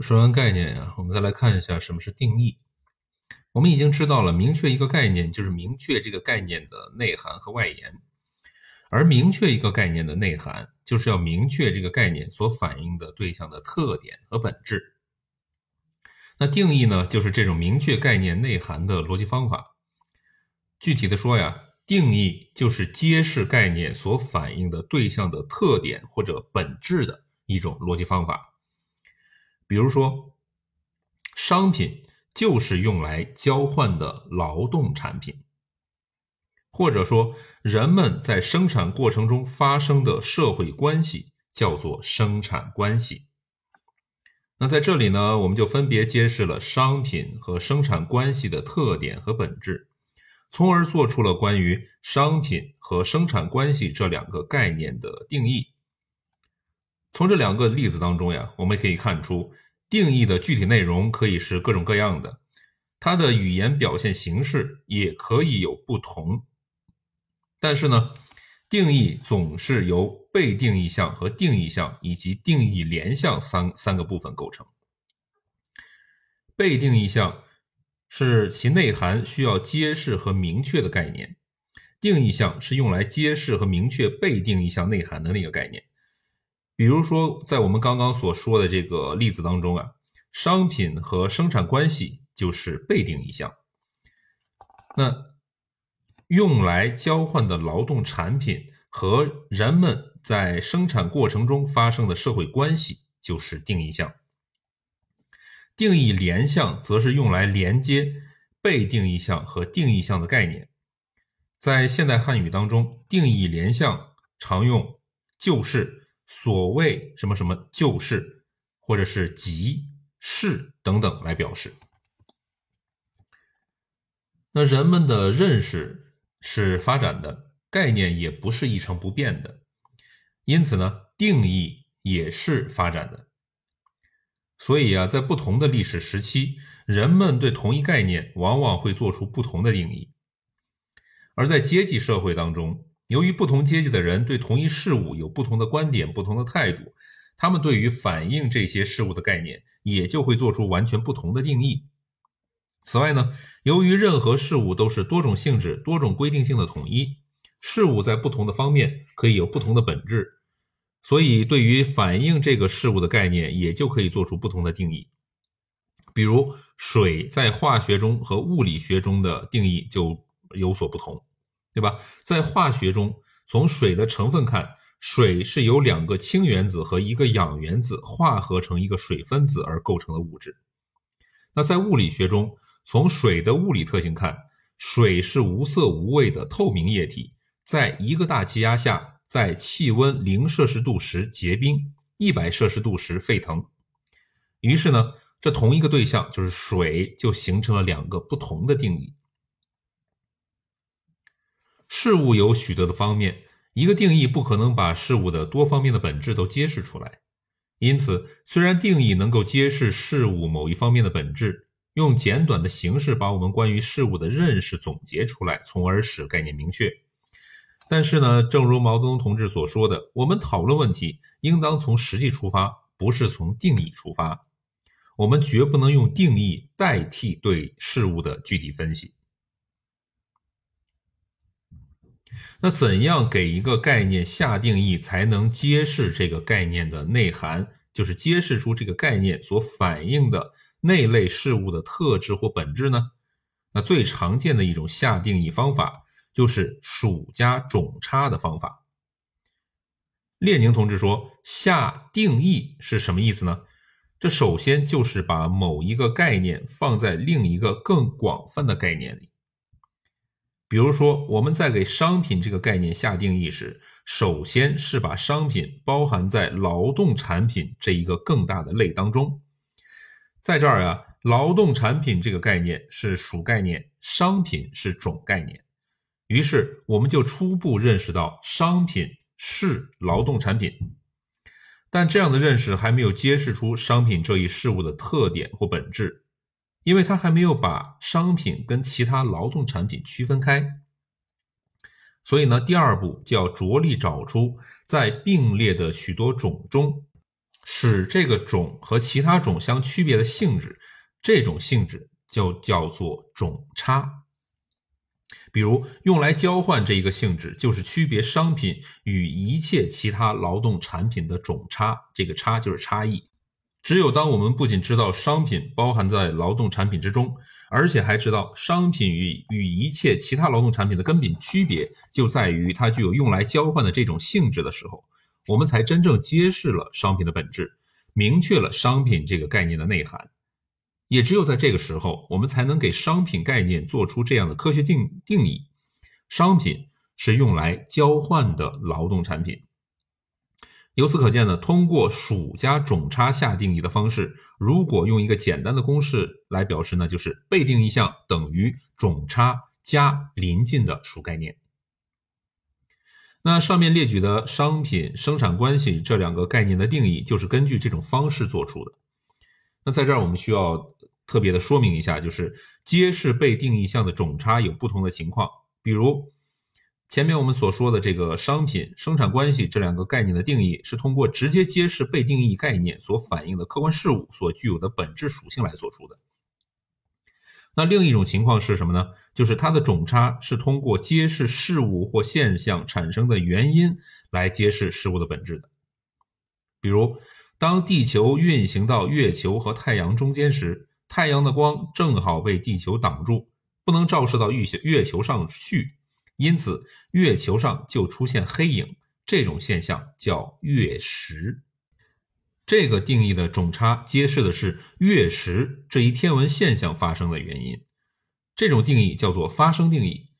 说完概念呀，我们再来看一下什么是定义。我们已经知道了，明确一个概念就是明确这个概念的内涵和外延，而明确一个概念的内涵，就是要明确这个概念所反映的对象的特点和本质。那定义呢，就是这种明确概念内涵的逻辑方法。具体的说呀，定义就是揭示概念所反映的对象的特点或者本质的一种逻辑方法。比如说，商品就是用来交换的劳动产品，或者说，人们在生产过程中发生的社会关系叫做生产关系。那在这里呢，我们就分别揭示了商品和生产关系的特点和本质，从而做出了关于商品和生产关系这两个概念的定义。从这两个例子当中呀，我们可以看出，定义的具体内容可以是各种各样的，它的语言表现形式也可以有不同。但是呢，定义总是由被定义项和定义项以及定义联项三三个部分构成。被定义项是其内涵需要揭示和明确的概念，定义项是用来揭示和明确被定义项内涵的那个概念。比如说，在我们刚刚所说的这个例子当中啊，商品和生产关系就是被定义项。那用来交换的劳动产品和人们在生产过程中发生的社会关系就是定义项。定义联项则是用来连接被定义项和定义项的概念。在现代汉语当中，定义联项常用就是。所谓什么什么就是，或者是即是等等来表示。那人们的认识是发展的，概念也不是一成不变的，因此呢，定义也是发展的。所以啊，在不同的历史时期，人们对同一概念往往会做出不同的定义，而在阶级社会当中。由于不同阶级的人对同一事物有不同的观点、不同的态度，他们对于反映这些事物的概念也就会做出完全不同的定义。此外呢，由于任何事物都是多种性质、多种规定性的统一，事物在不同的方面可以有不同的本质，所以对于反映这个事物的概念也就可以做出不同的定义。比如，水在化学中和物理学中的定义就有所不同。对吧？在化学中，从水的成分看，水是由两个氢原子和一个氧原子化合成一个水分子而构成的物质。那在物理学中，从水的物理特性看，水是无色无味的透明液体，在一个大气压下，在气温零摄氏度时结冰，一百摄氏度时沸腾。于是呢，这同一个对象就是水，就形成了两个不同的定义。事物有许多的方面，一个定义不可能把事物的多方面的本质都揭示出来。因此，虽然定义能够揭示事物某一方面的本质，用简短的形式把我们关于事物的认识总结出来，从而使概念明确。但是呢，正如毛泽东同志所说的，我们讨论问题应当从实际出发，不是从定义出发。我们绝不能用定义代替对事物的具体分析。那怎样给一个概念下定义，才能揭示这个概念的内涵？就是揭示出这个概念所反映的那类事物的特质或本质呢？那最常见的一种下定义方法，就是数加种差的方法。列宁同志说，下定义是什么意思呢？这首先就是把某一个概念放在另一个更广泛的概念里。比如说，我们在给商品这个概念下定义时，首先是把商品包含在劳动产品这一个更大的类当中。在这儿啊，劳动产品这个概念是属概念，商品是种概念。于是，我们就初步认识到商品是劳动产品。但这样的认识还没有揭示出商品这一事物的特点或本质。因为他还没有把商品跟其他劳动产品区分开，所以呢，第二步就要着力找出在并列的许多种中，使这个种和其他种相区别的性质，这种性质就叫做种差。比如用来交换这一个性质，就是区别商品与一切其他劳动产品的种差。这个差就是差异。只有当我们不仅知道商品包含在劳动产品之中，而且还知道商品与与一切其他劳动产品的根本区别就在于它具有用来交换的这种性质的时候，我们才真正揭示了商品的本质，明确了商品这个概念的内涵。也只有在这个时候，我们才能给商品概念做出这样的科学定定义：商品是用来交换的劳动产品。由此可见呢，通过属加种差下定义的方式，如果用一个简单的公式来表示呢，就是被定义项等于种差加临近的属概念。那上面列举的商品生产关系这两个概念的定义，就是根据这种方式做出的。那在这儿我们需要特别的说明一下，就是揭示被定义项的种差有不同的情况，比如。前面我们所说的这个商品生产关系这两个概念的定义，是通过直接揭示被定义概念所反映的客观事物所具有的本质属性来做出的。那另一种情况是什么呢？就是它的种差是通过揭示事物或现象产生的原因来揭示事物的本质的。比如，当地球运行到月球和太阳中间时，太阳的光正好被地球挡住，不能照射到月月球上去。因此，月球上就出现黑影，这种现象叫月食。这个定义的种差揭示的是月食这一天文现象发生的原因，这种定义叫做发生定义。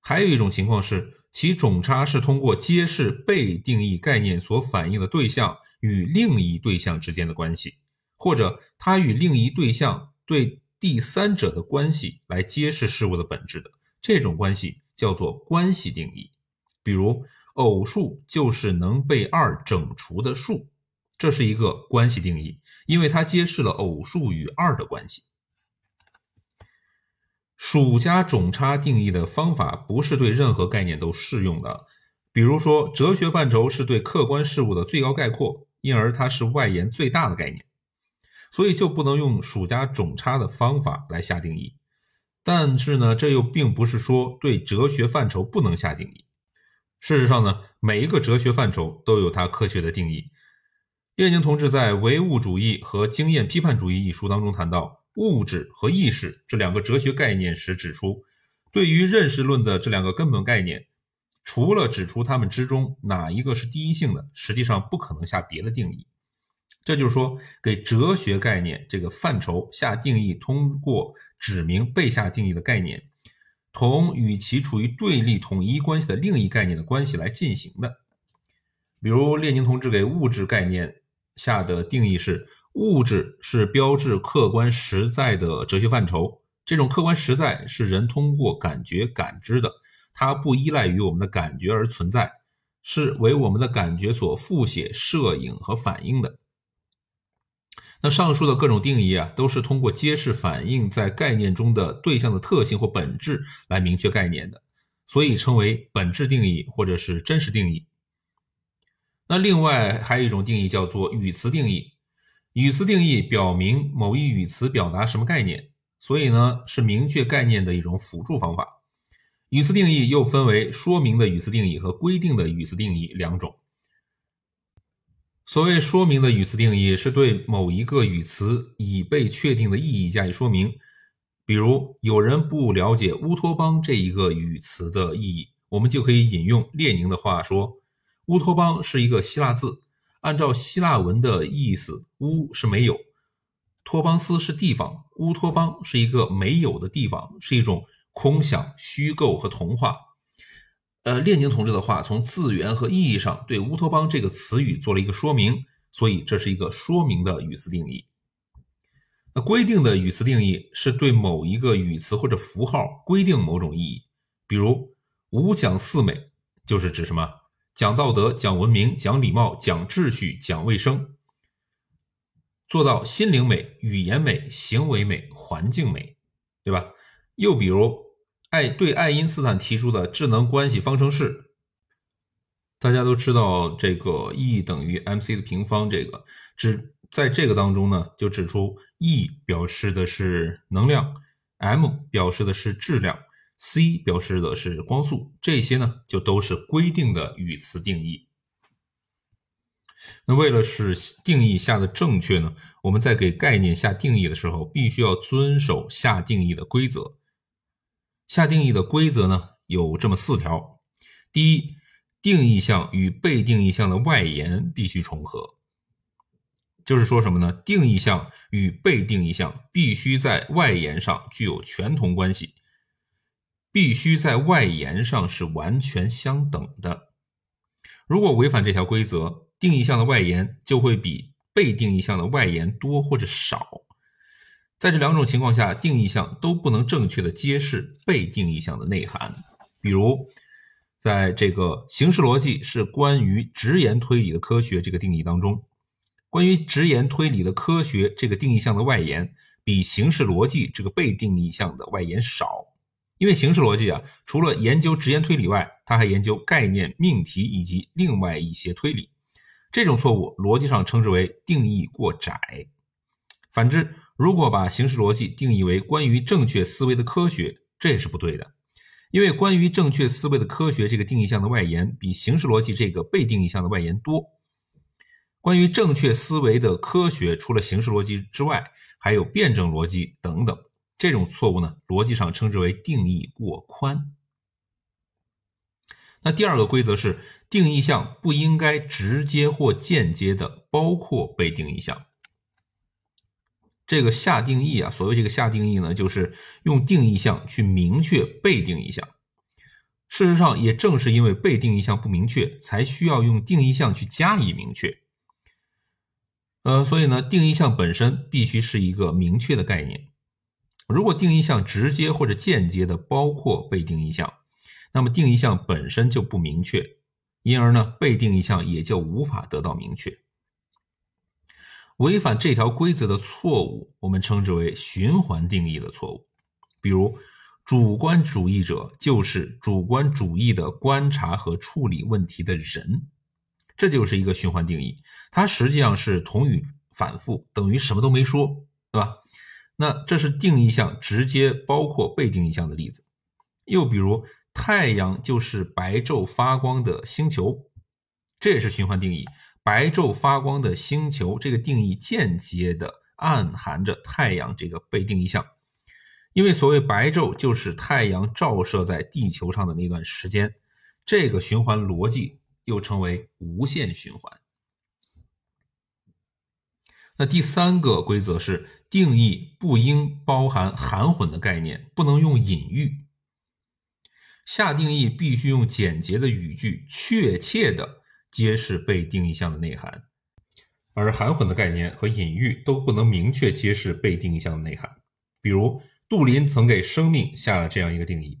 还有一种情况是，其种差是通过揭示被定义概念所反映的对象与另一对象之间的关系，或者它与另一对象对第三者的关系来揭示事物的本质的这种关系。叫做关系定义，比如偶数就是能被二整除的数，这是一个关系定义，因为它揭示了偶数与二的关系。属加种差定义的方法不是对任何概念都适用的，比如说哲学范畴是对客观事物的最高概括，因而它是外延最大的概念，所以就不能用属加种差的方法来下定义。但是呢，这又并不是说对哲学范畴不能下定义。事实上呢，每一个哲学范畴都有它科学的定义。列宁同志在《唯物主义和经验批判主义》一书当中谈到物质和意识这两个哲学概念时指出，对于认识论的这两个根本概念，除了指出它们之中哪一个是第一性的，实际上不可能下别的定义。这就是说，给哲学概念这个范畴下定义，通过指明被下定义的概念同与其处于对立统一关系的另一概念的关系来进行的。比如，列宁同志给物质概念下的定义是：物质是标志客观实在的哲学范畴。这种客观实在是人通过感觉感知的，它不依赖于我们的感觉而存在，是为我们的感觉所复写、摄影和反映的。那上述的各种定义啊，都是通过揭示反映在概念中的对象的特性或本质来明确概念的，所以称为本质定义或者是真实定义。那另外还有一种定义叫做语词定义，语词定义表明某一语词表达什么概念，所以呢是明确概念的一种辅助方法。语词定义又分为说明的语词定义和规定的语词定义两种。所谓说明的语词定义，是对某一个语词已被确定的意义加以说明。比如，有人不了解乌托邦这一个语词的意义，我们就可以引用列宁的话说：“乌托邦是一个希腊字，按照希腊文的意思，乌是没有，托邦斯是地方，乌托邦是一个没有的地方，是一种空想、虚构和童话。”呃，列宁同志的话从字源和意义上对乌托邦这个词语做了一个说明，所以这是一个说明的语词定义。那规定的语词定义是对某一个语词或者符号规定某种意义，比如五讲四美就是指什么？讲道德、讲文明、讲礼貌、讲秩序、讲卫生，做到心灵美、语言美、行为美、环境美，对吧？又比如。爱对爱因斯坦提出的智能关系方程式，大家都知道这个 E 等于 mc 的平方，这个指在这个当中呢，就指出 E 表示的是能量，m 表示的是质量，c 表示的是光速，这些呢就都是规定的语词定义。那为了使定义下的正确呢，我们在给概念下定义的时候，必须要遵守下定义的规则。下定义的规则呢有这么四条：第一，定义项与被定义项的外延必须重合，就是说什么呢？定义项与被定义项必须在外延上具有全同关系，必须在外延上是完全相等的。如果违反这条规则，定义项的外延就会比被定义项的外延多或者少。在这两种情况下，定义项都不能正确的揭示被定义项的内涵。比如，在这个形式逻辑是关于直言推理的科学这个定义当中，关于直言推理的科学这个定义项的外延比形式逻辑这个被定义项的外延少。因为形式逻辑啊，除了研究直言推理外，它还研究概念、命题以及另外一些推理。这种错误逻辑上称之为定义过窄。反之，如果把形式逻辑定义为关于正确思维的科学，这也是不对的。因为关于正确思维的科学这个定义项的外延比形式逻辑这个被定义项的外延多。关于正确思维的科学，除了形式逻辑之外，还有辩证逻辑等等。这种错误呢，逻辑上称之为定义过宽。那第二个规则是。定义项不应该直接或间接的包括被定义项。这个下定义啊，所谓这个下定义呢，就是用定义项去明确被定义项。事实上，也正是因为被定义项不明确，才需要用定义项去加以明确。呃，所以呢，定义项本身必须是一个明确的概念。如果定义项直接或者间接的包括被定义项，那么定义项本身就不明确。因而呢，被定义项也就无法得到明确。违反这条规则的错误，我们称之为循环定义的错误。比如，主观主义者就是主观主义的观察和处理问题的人，这就是一个循环定义。它实际上是同语反复，等于什么都没说，对吧？那这是定义项直接包括被定义项的例子。又比如。太阳就是白昼发光的星球，这也是循环定义。白昼发光的星球这个定义间接的暗含着太阳这个被定义项，因为所谓白昼就是太阳照射在地球上的那段时间。这个循环逻辑又称为无限循环。那第三个规则是定义不应包含含混的概念，不能用隐喻。下定义必须用简洁的语句，确切的揭示被定义项的内涵，而含混的概念和隐喻都不能明确揭示被定义项的内涵。比如，杜林曾给生命下了这样一个定义：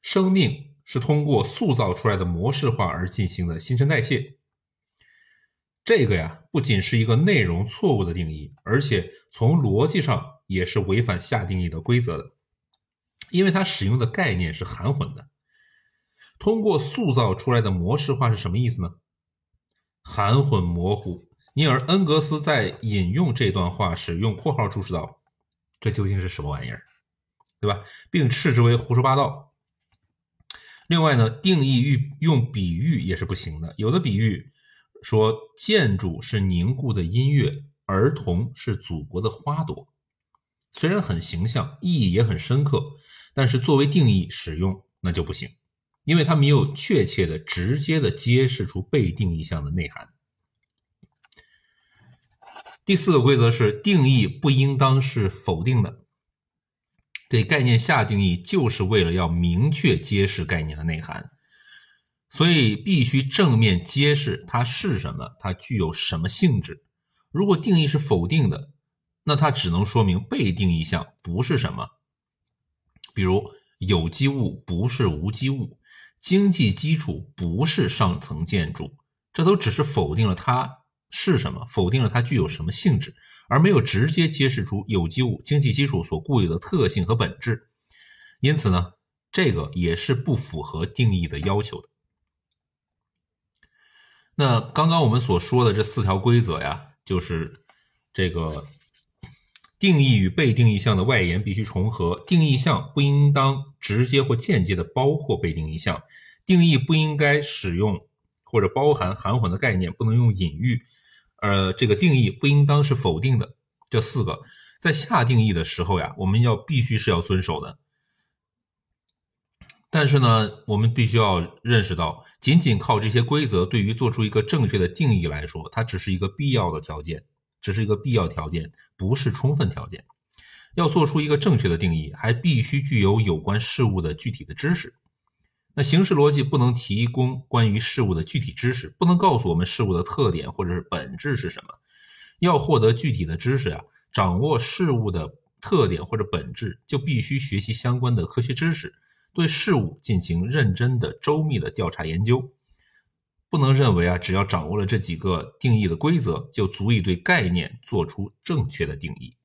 生命是通过塑造出来的模式化而进行的新陈代谢。这个呀，不仅是一个内容错误的定义，而且从逻辑上也是违反下定义的规则的。因为它使用的概念是含混的，通过塑造出来的模式化是什么意思呢？含混模糊。尼尔·恩格斯在引用这段话时用括号注释道：“这究竟是什么玩意儿？对吧？”并斥之为胡说八道。另外呢，定义用用比喻也是不行的。有的比喻说建筑是凝固的音乐，儿童是祖国的花朵，虽然很形象，意义也很深刻。但是作为定义使用那就不行，因为它没有确切的、直接的揭示出被定义项的内涵。第四个规则是定义不应当是否定的，给概念下定义就是为了要明确揭示概念的内涵，所以必须正面揭示它是什么，它具有什么性质。如果定义是否定的，那它只能说明被定义项不是什么。比如有机物不是无机物，经济基础不是上层建筑，这都只是否定了它是什么，否定了它具有什么性质，而没有直接揭示出有机物经济基础所固有的特性和本质。因此呢，这个也是不符合定义的要求的。那刚刚我们所说的这四条规则呀，就是这个定义与被定义项的外延必须重合，定义项不应当直接或间接的包括被定义项，定义不应该使用或者包含含混的概念，不能用隐喻，呃，这个定义不应当是否定的。这四个在下定义的时候呀，我们要必须是要遵守的。但是呢，我们必须要认识到，仅仅靠这些规则，对于做出一个正确的定义来说，它只是一个必要的条件，只是一个必要条件，不是充分条件。要做出一个正确的定义，还必须具有有关事物的具体的知识。那形式逻辑不能提供关于事物的具体知识，不能告诉我们事物的特点或者是本质是什么。要获得具体的知识呀，掌握事物的特点或者本质，就必须学习相关的科学知识。对事物进行认真的、周密的调查研究，不能认为啊，只要掌握了这几个定义的规则，就足以对概念做出正确的定义。